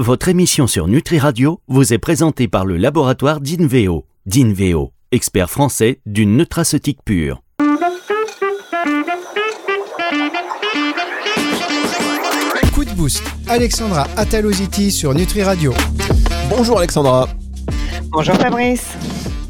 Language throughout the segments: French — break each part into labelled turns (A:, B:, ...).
A: votre émission sur Nutri Radio vous est présentée par le laboratoire d'Inveo. D'Inveo, expert français d'une nutraceutique pure.
B: Coup de boost, Alexandra Ataloziti sur Nutri Radio.
C: Bonjour Alexandra.
D: Bonjour Fabrice.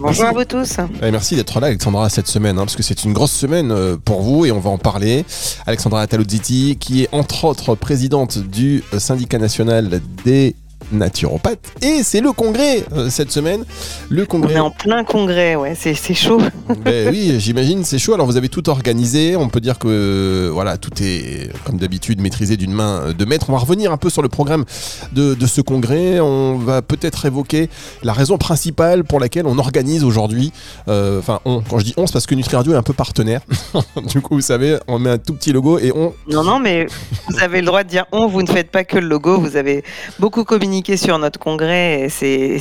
D: Bonjour à vous tous.
C: merci d'être là, Alexandra, cette semaine, hein, parce que c'est une grosse semaine euh, pour vous et on va en parler. Alexandra Ataloziti, qui est entre autres présidente du syndicat national des naturopathe. Et c'est le congrès euh, cette semaine. Le congrès.
D: On est en plein congrès, ouais, c'est chaud.
C: Ben oui, j'imagine, c'est chaud. Alors vous avez tout organisé. On peut dire que euh, voilà, tout est comme d'habitude maîtrisé d'une main de maître. On va revenir un peu sur le programme de, de ce congrès. On va peut-être évoquer la raison principale pour laquelle on organise aujourd'hui. Euh, enfin, on, quand je dis on, c'est parce que Nutri Radio est un peu partenaire. du coup, vous savez, on met un tout petit logo et on.
D: Non, non, mais vous avez le droit de dire on. Vous ne faites pas que le logo. Vous avez beaucoup communiqué sur notre congrès, c'est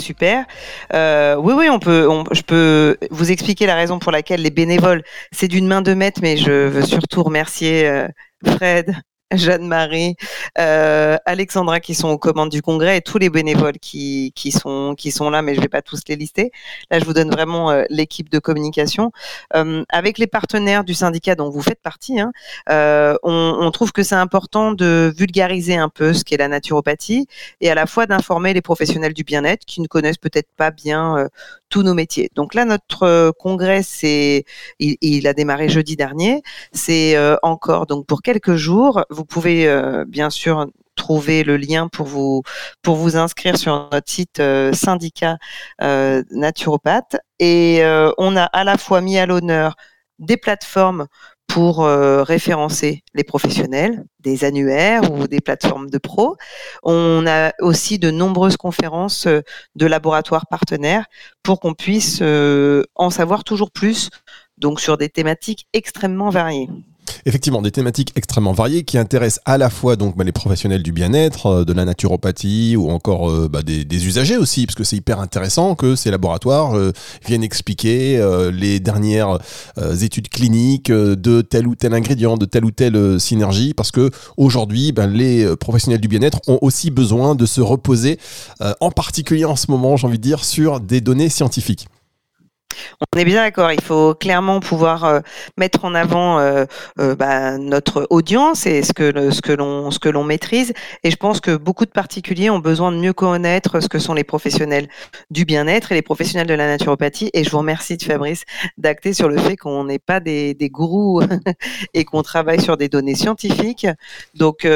D: super. Euh, oui, oui, on peut, je peux vous expliquer la raison pour laquelle les bénévoles, c'est d'une main de maître, mais je veux surtout remercier euh, Fred, Jeanne-Marie, euh, Alexandra qui sont aux commandes du congrès et tous les bénévoles qui, qui, sont, qui sont là, mais je ne vais pas tous les lister. Là, je vous donne vraiment euh, l'équipe de communication. Euh, avec les partenaires du syndicat dont vous faites partie, hein, euh, on, on, trouve que c'est important de vulgariser un peu ce qu'est la naturopathie et à la fois d'informer les professionnels du bien-être qui ne connaissent peut-être pas bien euh, tous nos métiers. Donc là, notre congrès, il, il, a démarré jeudi dernier. C'est encore donc pour quelques jours vous pouvez euh, bien sûr trouver le lien pour vous pour vous inscrire sur notre site euh, syndicat euh, naturopathe et on a à la fois mis à l'honneur des plateformes pour référencer les professionnels, des annuaires ou des plateformes de pros. On a aussi de nombreuses conférences de laboratoires partenaires pour qu'on puisse en savoir toujours plus, donc sur des thématiques extrêmement variées.
C: Effectivement, des thématiques extrêmement variées qui intéressent à la fois donc bah, les professionnels du bien-être, euh, de la naturopathie ou encore euh, bah, des, usagers aussi, parce que c'est hyper intéressant que ces laboratoires euh, viennent expliquer les dernières études cliniques de tel ou tel ingrédient, de telle ou telle synergie, parce que aujourd'hui, bah, les professionnels du bien-être ont aussi besoin de se reposer, en particulier en ce moment, j'ai envie de dire, sur des données scientifiques.
D: On est bien d'accord. Il faut clairement pouvoir euh, mettre en avant euh, euh, bah, notre audience et ce que l'on maîtrise. Et je pense que beaucoup de particuliers ont besoin de mieux connaître ce que sont les professionnels du bien-être et les professionnels de la naturopathie. Et je vous remercie Fabrice d'acter sur le fait qu'on n'est pas des, des gourous et qu'on travaille sur des données scientifiques. Donc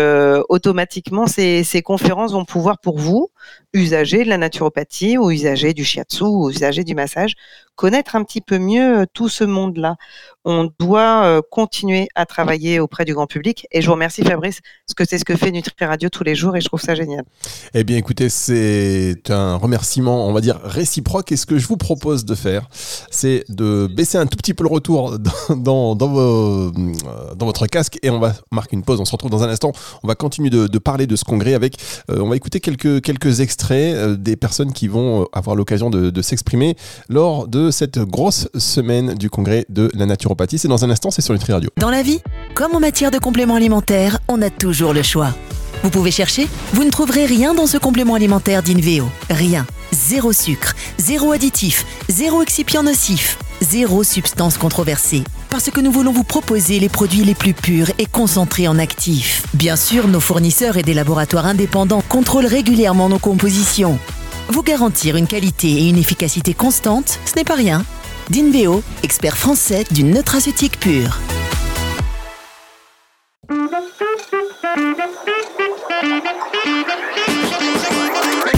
D: automatiquement, ces, ces conférences vont pouvoir pour vous usagers de la naturopathie ou usagers du shiatsu ou usagers du massage connaître un petit peu mieux euh, tout ce monde-là. On doit euh, continuer à travailler auprès du grand public et je vous remercie Fabrice parce que c'est ce que fait Nutri Radio tous les jours et je trouve ça génial.
C: Eh bien écoutez, c'est un remerciement, on va dire réciproque et ce que je vous propose de faire, c'est de baisser un tout petit peu le retour euh, dans, votre casque et on va marquer une pause, on se retrouve dans un instant, on va continuer de, parler de ce congrès avec, on va écouter quelques, quelques extraits des personnes qui vont avoir l'occasion de, de s'exprimer lors de cette grosse semaine du congrès de la naturopathie. C'est dans un instant, c'est sur Nutri Radio.
E: Dans la vie, comme en matière de compléments alimentaires, on a toujours le choix. Vous pouvez chercher, vous ne trouverez rien dans ce complément alimentaire d'Inveo. Rien. Zéro sucre, zéro additif, zéro excipient nocif, zéro substance controversée. Parce que nous voulons vous proposer les produits les plus purs et concentrés en actifs. Bien sûr, nos fournisseurs et des laboratoires indépendants contrôlent régulièrement nos compositions. Vous garantir une qualité et une efficacité constante, ce n'est pas rien. Dinveo, expert français d'une nutraceutique pure.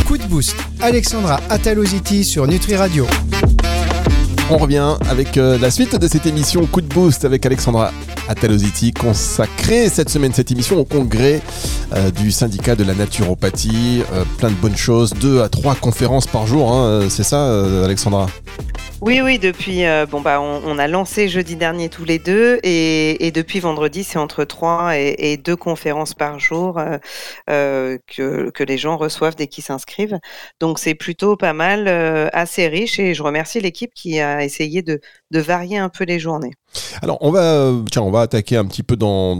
B: Coup de boost, Alexandra Ataloziti sur Nutri Radio.
C: On revient avec euh, la suite de cette émission Coup de boost avec Alexandra Ataloziti consacrée cette semaine cette émission au congrès euh, du syndicat de la naturopathie. Euh, plein de bonnes choses, deux à trois conférences par jour, hein, c'est ça Alexandra?
D: Oui, oui, depuis, euh, bon, bah, on, a lancé jeudi dernier tous les deux et, depuis vendredi, c'est entre trois et, deux conférences par jour euh, euh, que, les gens reçoivent dès qu'ils s'inscrivent. Donc, c'est plutôt pas mal, assez riche et je remercie l'équipe qui a essayé de, de varier un peu les journées.
C: Alors on va, tiens, on va attaquer un petit peu dans,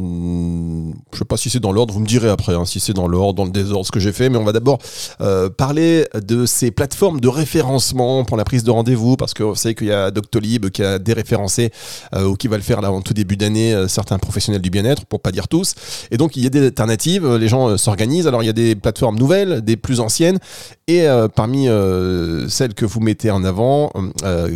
C: je sais pas si c'est dans l'ordre, vous me direz après hein, si c'est dans l'ordre, dans le désordre ce que j'ai fait, mais on va d'abord euh, parler de ces plateformes de référencement pour la prise de rendez-vous, parce que vous savez qu'il y a Doctolib qui a déréférencé euh, ou qui va le faire là en tout début d'année euh, certains professionnels du bien-être, pour pas dire tous, et donc il y a des alternatives, les gens s'organisent. Alors il y a des plateformes nouvelles, des plus anciennes, et parmi celles que vous mettez en avant,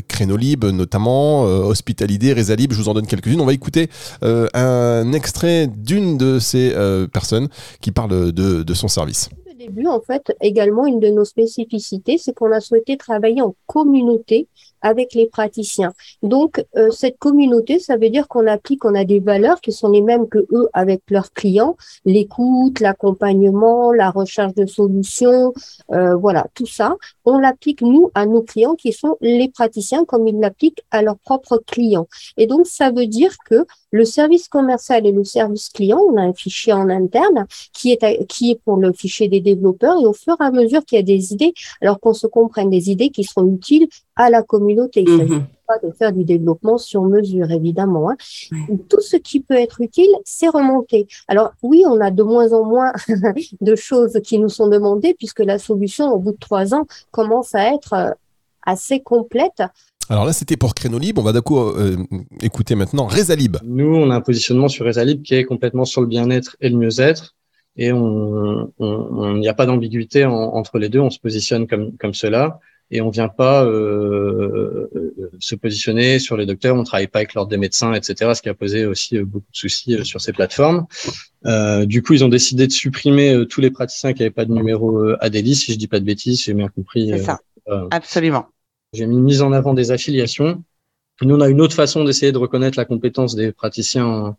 C: Crénolib notamment, Hospitalidé, Resalib je vous en donne quelques-unes. On va écouter euh, un extrait d'une de ces euh, personnes qui parle de son service
F: début, en fait, également, une de nos spécificités, c'est qu'on a souhaité travailler en communauté avec les praticiens. Donc, euh, cette communauté, ça veut dire qu'on applique, on a des valeurs qui sont les mêmes que eux avec leurs clients, l'écoute, l'accompagnement, la recherche de solutions, euh, voilà, tout ça. On l'applique, nous, à nos clients qui sont les praticiens comme ils l'appliquent à leurs propres clients. Et donc, ça veut dire que le service commercial et le service client, on a un fichier en interne qui est, qui est pour le fichier des développeurs et au fur et à mesure qu'il y a des idées, alors qu'on se comprenne des idées qui seront utiles à la communauté. Il ne s'agit mhm. pas de faire du développement sur mesure, évidemment. Hein. Tout ce qui peut être utile, c'est remonté. Alors oui, on a de moins en moins de choses qui nous sont demandées puisque la solution, au bout de trois ans, commence à être euh, assez complète.
C: Alors là, c'était pour Crénolib. On va d'accord euh, écouter maintenant Resalib.
G: Nous, on a un positionnement sur Resalib qui est complètement sur le bien-être et le mieux-être. Et on n'y a pas d'ambiguïté entre les deux. On se positionne comme, comme cela et on vient pas euh, euh, se positionner sur les docteurs, on travaille pas avec l'ordre des médecins, etc. Ce qui a posé aussi euh, beaucoup de soucis euh, sur ces plateformes. Euh, du coup, ils ont décidé de supprimer tous les praticiens qui n'avaient pas de numéro ADELI, si je dis pas de bêtises, j'ai bien compris.
D: C'est ça, absolument.
G: J'ai mis mise en avant des affiliations. Nous, on a une autre façon d'essayer de reconnaître la compétence des praticiens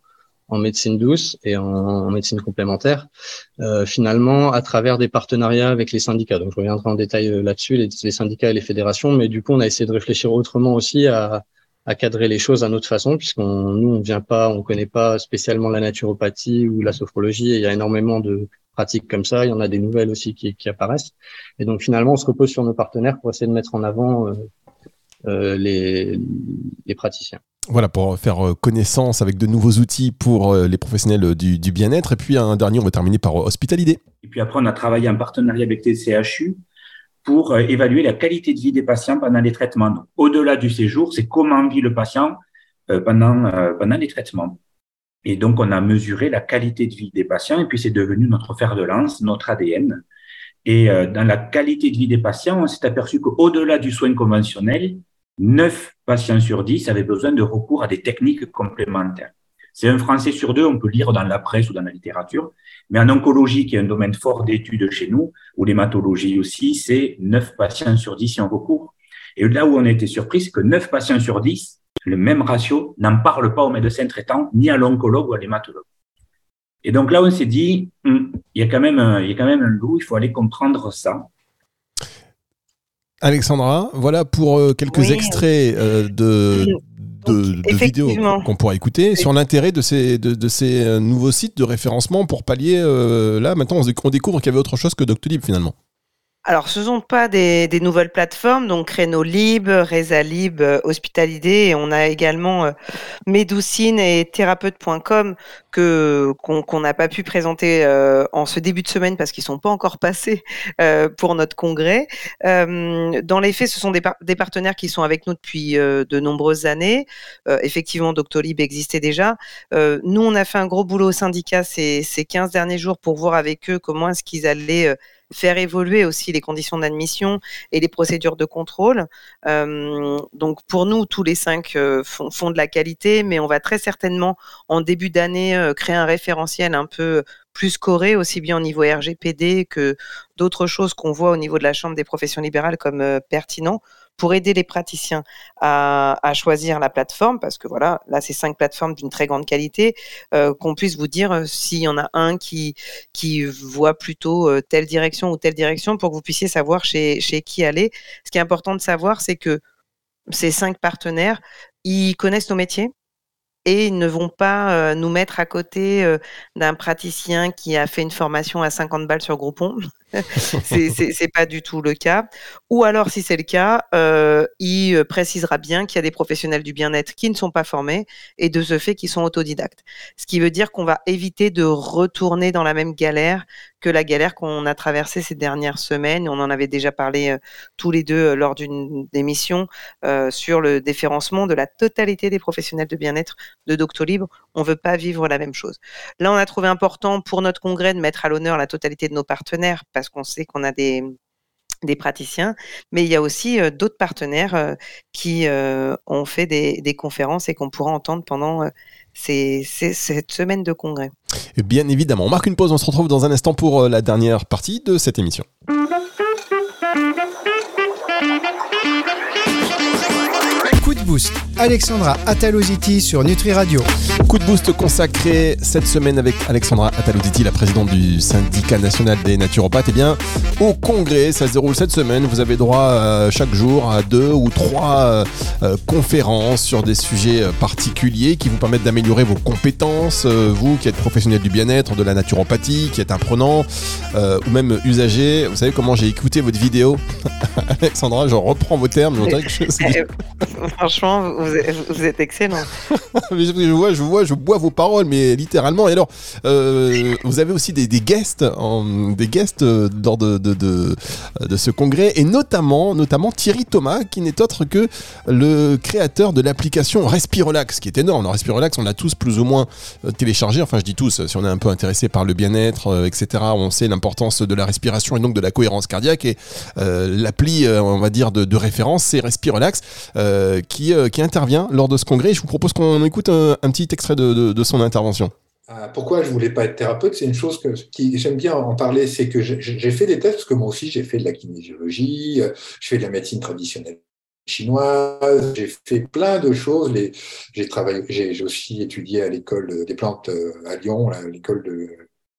G: en, médecine douce et en, médecine complémentaire, euh, finalement à travers des partenariats avec les syndicats. Donc je reviendrai en détail euh, là-dessus, les, syndicats et les fédérations, mais du coup on a essayé de réfléchir autrement aussi à, à cadrer les choses à notre façon, puisqu'on nous on vient pas, on connaît pas spécialement la naturopathie ou la sophrologie, et il y a énormément de pratiques comme ça, il y en a des nouvelles aussi qui, qui apparaissent, et donc finalement on se repose sur nos partenaires pour essayer de mettre en avant euh, euh les, les praticiens.
C: Voilà, pour faire euh, connaissance avec de nouveaux outils pour euh, les professionnels du, bien-être. Et puis un dernier, on va terminer par euh, Hospitalidé.
H: Et puis après, on a travaillé en partenariat avec TCHU pour évaluer la qualité de vie des patients pendant les traitements. Au-delà du séjour, c'est comment vit le patient pendant, pendant les traitements. Et donc, on a mesuré la qualité de vie des patients et puis c'est devenu notre fer de lance, notre ADN. Et dans la qualité de vie des patients, on s'est aperçu qu'au-delà du soin conventionnel, 9 patients sur 10 avaient besoin de recours à des techniques complémentaires. C'est un Français sur deux, on peut lire dans la presse ou dans la littérature, mais en oncologie, qui est un domaine fort d'études chez nous, ou l'hématologie aussi, c'est 9 patients sur 10 qui ont recours. Et là où on a été surpris, c'est que 9 patients sur 10, le même ratio, n'en parle pas au médecin traitant, ni à l'oncologue ou à l'hématologue. Et donc là, on s'est dit, hum, il, y a quand même il y a quand même un loup, il faut aller comprendre ça.
C: Alexandra, voilà pour euh, quelques extraits euh, de, de, vidéos qu'on pourra écouter sur l'intérêt de ces, de, ces euh, nouveaux sites de référencement pour pallier. là, maintenant, on découvre qu'il y avait autre chose que Doctolib finalement.
D: Alors, ce ne sont pas des, nouvelles plateformes, donc Crénolib, Rezalib, euh, Hospitalité, et on a également euh, Médoucine et Thérapeute.com qu'on n'a pas pu présenter euh, en ce début de semaine parce qu'ils sont pas encore passés pour notre congrès. dans les faits, ce sont des, partenaires qui sont avec nous depuis de nombreuses années. effectivement, Doctolib existait déjà. nous, on a fait un gros boulot au syndicat ces, ces 15 derniers jours pour voir avec eux comment est-ce qu'ils allaient faire évoluer aussi les conditions d'admission et les procédures de contrôle. Euh, donc pour nous, tous les cinq euh, font, de la qualité, mais on va très certainement en début d'année euh, créer un référentiel un peu plus coré, aussi bien au niveau RGPD que d'autres choses qu'on voit au niveau de la Chambre des professions libérales comme pertinent pour aider les praticiens à, choisir la plateforme, parce que voilà, là, c'est cinq plateformes d'une très grande qualité, euh, qu'on puisse vous dire euh, s'il y en a un qui, qui voit plutôt euh, telle direction ou telle direction pour que vous puissiez savoir chez, chez qui aller. Ce qui est important de savoir, c'est que ces cinq partenaires, ils connaissent nos métiers, et ils ne vont pas nous mettre à côté d'un praticien qui a fait une formation à 50 balles sur Groupon c'est pas du tout le cas. Ou alors, si c'est le cas, euh, il précisera bien qu'il y a des professionnels du bien-être qui ne sont pas formés et de ce fait qui sont autodidactes. Ce qui veut dire qu'on va éviter de retourner dans la même galère que la galère qu'on a traversée ces dernières semaines. On en avait déjà parlé euh, tous les deux euh, lors d'une émission euh, sur le déférencement de la totalité des professionnels de bien-être de Doctolib. On ne veut pas vivre la même chose. Là, on a trouvé important pour notre congrès de mettre à l'honneur la totalité de nos partenaires parce qu'on sait qu'on a des des praticiens, mais il y a aussi d'autres partenaires qui ont fait des, des conférences et qu'on pourra entendre pendant cette semaine de congrès.
C: bien évidemment, on marque une pause, on se retrouve dans un instant pour euh, la dernière partie de cette émission.
B: Coup de boost, Alexandra Ataloziti sur Nutri Radio.
C: Coup de boost consacré cette semaine avec Alexandra Ataloziti, la présidente du syndicat national des naturopathes. Eh bien, au congrès, ça se déroule cette semaine. Vous avez droit euh, chaque jour à deux ou trois euh, euh, conférences sur des sujets particuliers qui vous permettent d'améliorer vos compétences. vous qui êtes professionnel du bien-être, de la naturopathie, qui êtes apprenant ou même usager. Vous savez comment j'ai écouté votre vidéo Alexandra, je reprends vos termes.
D: Franchement, vous êtes, excellent.
C: je, vois, je vois, je bois vos paroles, mais littéralement. Et alors, euh, vous avez aussi des, guests, des guests lors de, ce congrès, et notamment, notamment Thierry Thomas, qui n'est autre que le créateur de l'application Respirelax, qui est énorme. Respirelax, on l'a tous plus ou moins euh, téléchargé. Enfin, je dis tous, si on est un peu intéressé par le bien-être, euh, etc. On sait l'importance de la respiration et donc de la cohérence cardiaque. Et l'appli, on va dire, de, référence, c'est Respirelax. Euh, qui, euh, qui intervient lors de ce congrès. Je vous propose qu'on écoute un, petit extrait de, son intervention.
I: Euh, pourquoi je voulais pas être thérapeute C'est une chose que qui, j'aime bien en parler, c'est que j'ai fait des tests, parce que moi aussi j'ai fait de la kinésiologie, je fais de la médecine traditionnelle chinoise, j'ai fait plein de choses. J'ai aussi étudié à l'école des plantes à Lyon, l'école de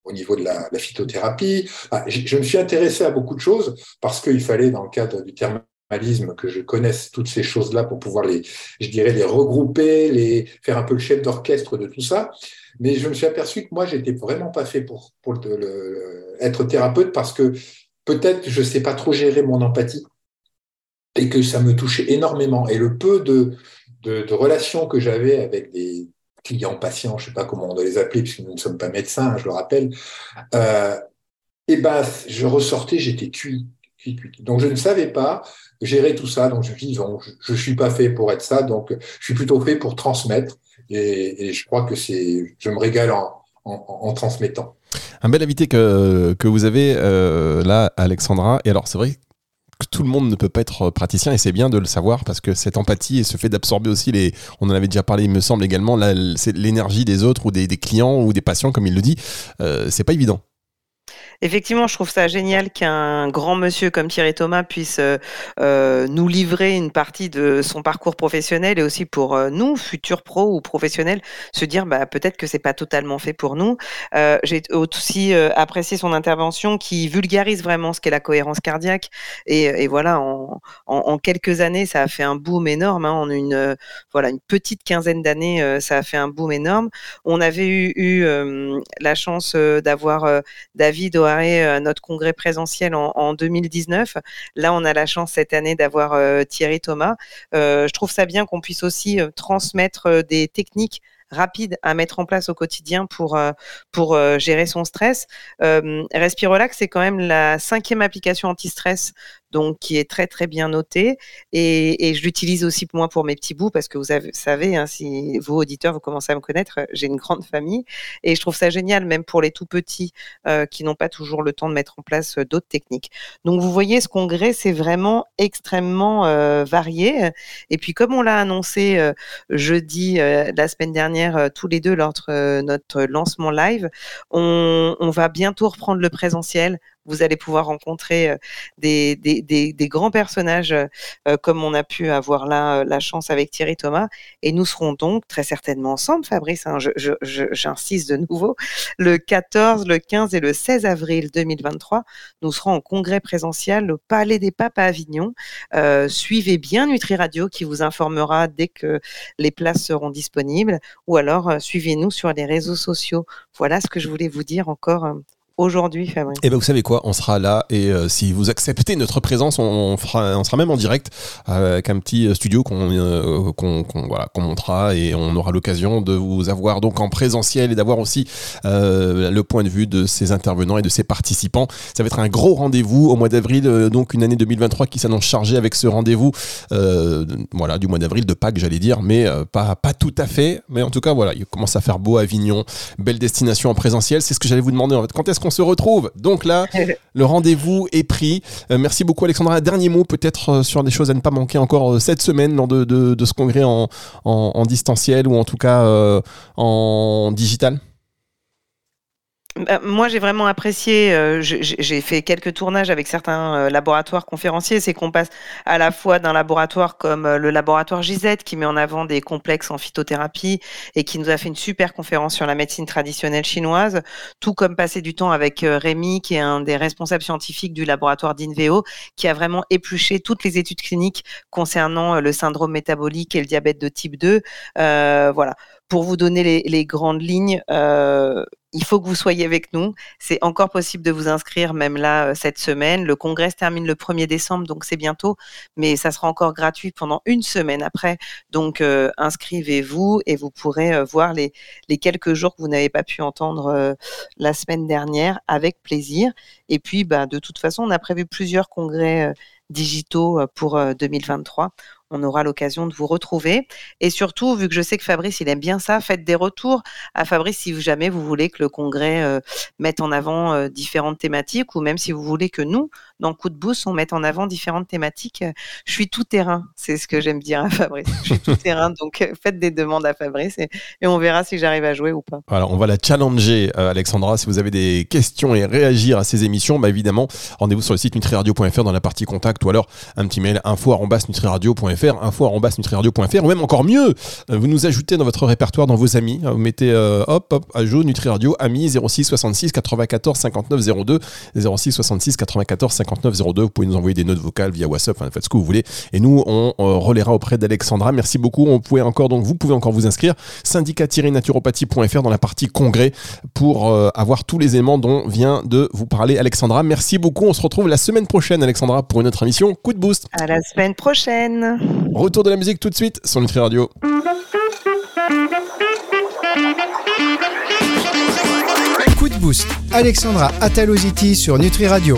I: au niveau de la, phytothérapie. je me suis intéressé à beaucoup de choses parce qu'il fallait, dans le cadre du terme que je connaisse toutes ces choses-là pour pouvoir les, je dirais, les regrouper, les faire un peu le chef d'orchestre de tout ça. Mais je me suis aperçu que moi, j'étais vraiment pas fait pour, pour être thérapeute parce que peut-être je sais pas trop gérer mon empathie et que ça me touchait énormément. Et le peu de, de, relations que j'avais avec des clients, patients, je sais pas comment on doit les appeler, puisque nous ne sommes pas médecins, je le rappelle, euh, et ben, je ressortais, j'étais cuit. Donc je ne savais pas gérer tout ça. Donc je dis, je ne suis pas fait pour être ça, donc je suis plutôt fait pour transmettre. Et, je crois que c'est, je me régale en, transmettant.
C: Un bel invité que, que vous avez euh, là, Alexandra. Et alors c'est vrai que tout le monde ne peut pas être praticien et c'est bien de le savoir parce que cette empathie et ce fait d'absorber aussi les, on en avait déjà parlé, il me semble également, l'énergie des autres ou des, clients ou des patients, comme il le dit, euh, c'est pas évident.
D: Effectivement, je trouve ça génial qu'un grand monsieur comme Thierry Thomas puisse euh, euh, nous livrer une partie de son parcours professionnel et aussi pour euh, nous, futurs pros ou professionnels, se dire bah, peut-être que c'est pas totalement fait pour nous. J'ai aussi apprécié son intervention qui vulgarise vraiment ce qu'est la cohérence cardiaque et, voilà, en, quelques années, ça a fait un boom énorme. Hein, en une voilà une petite quinzaine d'années, ça a fait un boom énorme. On avait eu, eu la chance d'avoir David euh, notre congrès présentiel en, 2019. Là, on a la chance cette année d'avoir euh, Thierry Thomas. Euh, je trouve ça bien qu'on puisse aussi transmettre des techniques rapide à mettre en place au quotidien pour, pour gérer son stress. Respirolax, c'est quand même la cinquième application anti-stress donc qui est très très bien notée et, je l'utilise aussi pour moi pour mes petits bouts parce que vous savez, hein, si vos auditeurs vous commencez à me connaître, j'ai une grande famille et je trouve ça génial même pour les tout petits qui n'ont pas toujours le temps de mettre en place d'autres techniques. Donc vous voyez, ce congrès c'est vraiment extrêmement varié et puis comme on l'a annoncé jeudi la semaine dernière euh, tous les deux lors de euh, notre lancement live. On va bientôt reprendre le présentiel vous allez pouvoir rencontrer euh, des, grands personnages euh, comme on a pu avoir là euh, la chance avec Thierry Thomas. Et nous serons donc très certainement ensemble, Fabrice, hein, j'insiste de nouveau, le 14, le 15 et le 16 avril 2023. Nous serons en congrès présentiel au Palais des Papes à Avignon. suivez bien Nutri Radio qui vous informera dès que les places seront disponibles ou alors suivez-nous sur les réseaux sociaux. Voilà ce que je voulais vous dire encore aujourd'hui, Fabrice.
C: Et ben vous savez quoi, on sera là et euh, si vous acceptez notre présence, on, sera même en direct avec un petit studio qu'on euh, voilà, qu'on montera et on aura l'occasion de vous avoir donc en présentiel et d'avoir aussi euh, le point de vue de ces intervenants et de ces participants. Ça va être un gros rendez-vous au mois d'avril, donc une année 2023 qui s'annonce chargée avec ce rendez-vous, voilà, du mois d'avril de Pâques, j'allais dire, mais pas pas tout à fait, mais en tout cas voilà, il commence à faire beau à Avignon, belle destination en présentiel. C'est ce que j'allais vous demander en fait. Quand est-ce qu'on se retrouve Donc là, le rendez-vous est pris. Euh, merci beaucoup Alexandra. Un dernier mot peut-être euh, sur des choses à ne pas manquer encore euh, cette semaine lors de, de, ce congrès en, en, distanciel ou en tout cas en digital
D: moi, j'ai vraiment apprécié. Euh, j'ai fait quelques tournages avec certains euh, laboratoires conférenciers. C'est qu'on passe à la fois d'un laboratoire comme euh, le laboratoire Gisette, qui met en avant des complexes en phytothérapie et qui nous a fait une super conférence sur la médecine traditionnelle chinoise, tout comme passer du temps avec Rémi, qui est un des responsables scientifiques du laboratoire d'Inveo, qui a vraiment épluché toutes les études cliniques concernant le syndrome métabolique et le diabète de type 2. voilà pour vous donner les, les grandes lignes, il faut que vous soyez avec nous. C'est encore possible de vous inscrire, même là, euh, cette semaine. Le congrès se termine le 1er décembre, donc c'est bientôt, mais ça sera encore gratuit pendant une semaine après. Donc, euh, inscrivez-vous et vous pourrez euh, voir les, les, quelques jours que vous n'avez pas pu entendre la semaine dernière avec plaisir. Et puis, bah, de toute façon, on a prévu plusieurs congrès digitaux pour 2023 on aura l'occasion de vous retrouver. Et surtout, vu que je sais que Fabrice, il aime bien ça, faites des retours à Fabrice si jamais vous voulez que le congrès euh, mette en avant euh, différentes thématiques ou même si vous voulez que nous, dans Coup de Boost, on mette en avant différentes thématiques. Je suis tout terrain, c'est ce que j'aime dire à Fabrice. Je suis tout terrain, donc euh, faites des demandes à Fabrice et, on verra si j'arrive à jouer ou pas.
C: Alors, on va la challenger, Alexandra. Si vous avez des questions et réagir à ces émissions, bah évidemment, rendez-vous sur le site nutriradio.fr dans la partie contact ou alors un petit mail info.nutriradio.fr info.nutriradio.fr ou même encore mieux, euh, vous nous ajoutez dans votre répertoire, dans vos amis. Vous mettez euh, hop, hop, ajout Nutriradio, amis 06 66 94 59 02, 06 66 94 59 02. Vous pouvez nous envoyer des notes vocales via WhatsApp, faites ce que vous voulez. Et nous, on euh, relaiera auprès d'Alexandra. Merci beaucoup. On pouvait encore, donc, vous pouvez encore vous inscrire. syndicat-naturopathie.fr dans la partie congrès pour avoir tous les éléments dont vient de vous parler Alexandra. Merci beaucoup. On se retrouve la semaine prochaine, Alexandra, pour une autre émission. Coup de boost.
D: À la semaine prochaine.
C: Retour de la musique tout de suite sur Nutri Radio.
B: Coup de boost. Alexandra Ataloziti sur Nutri Radio.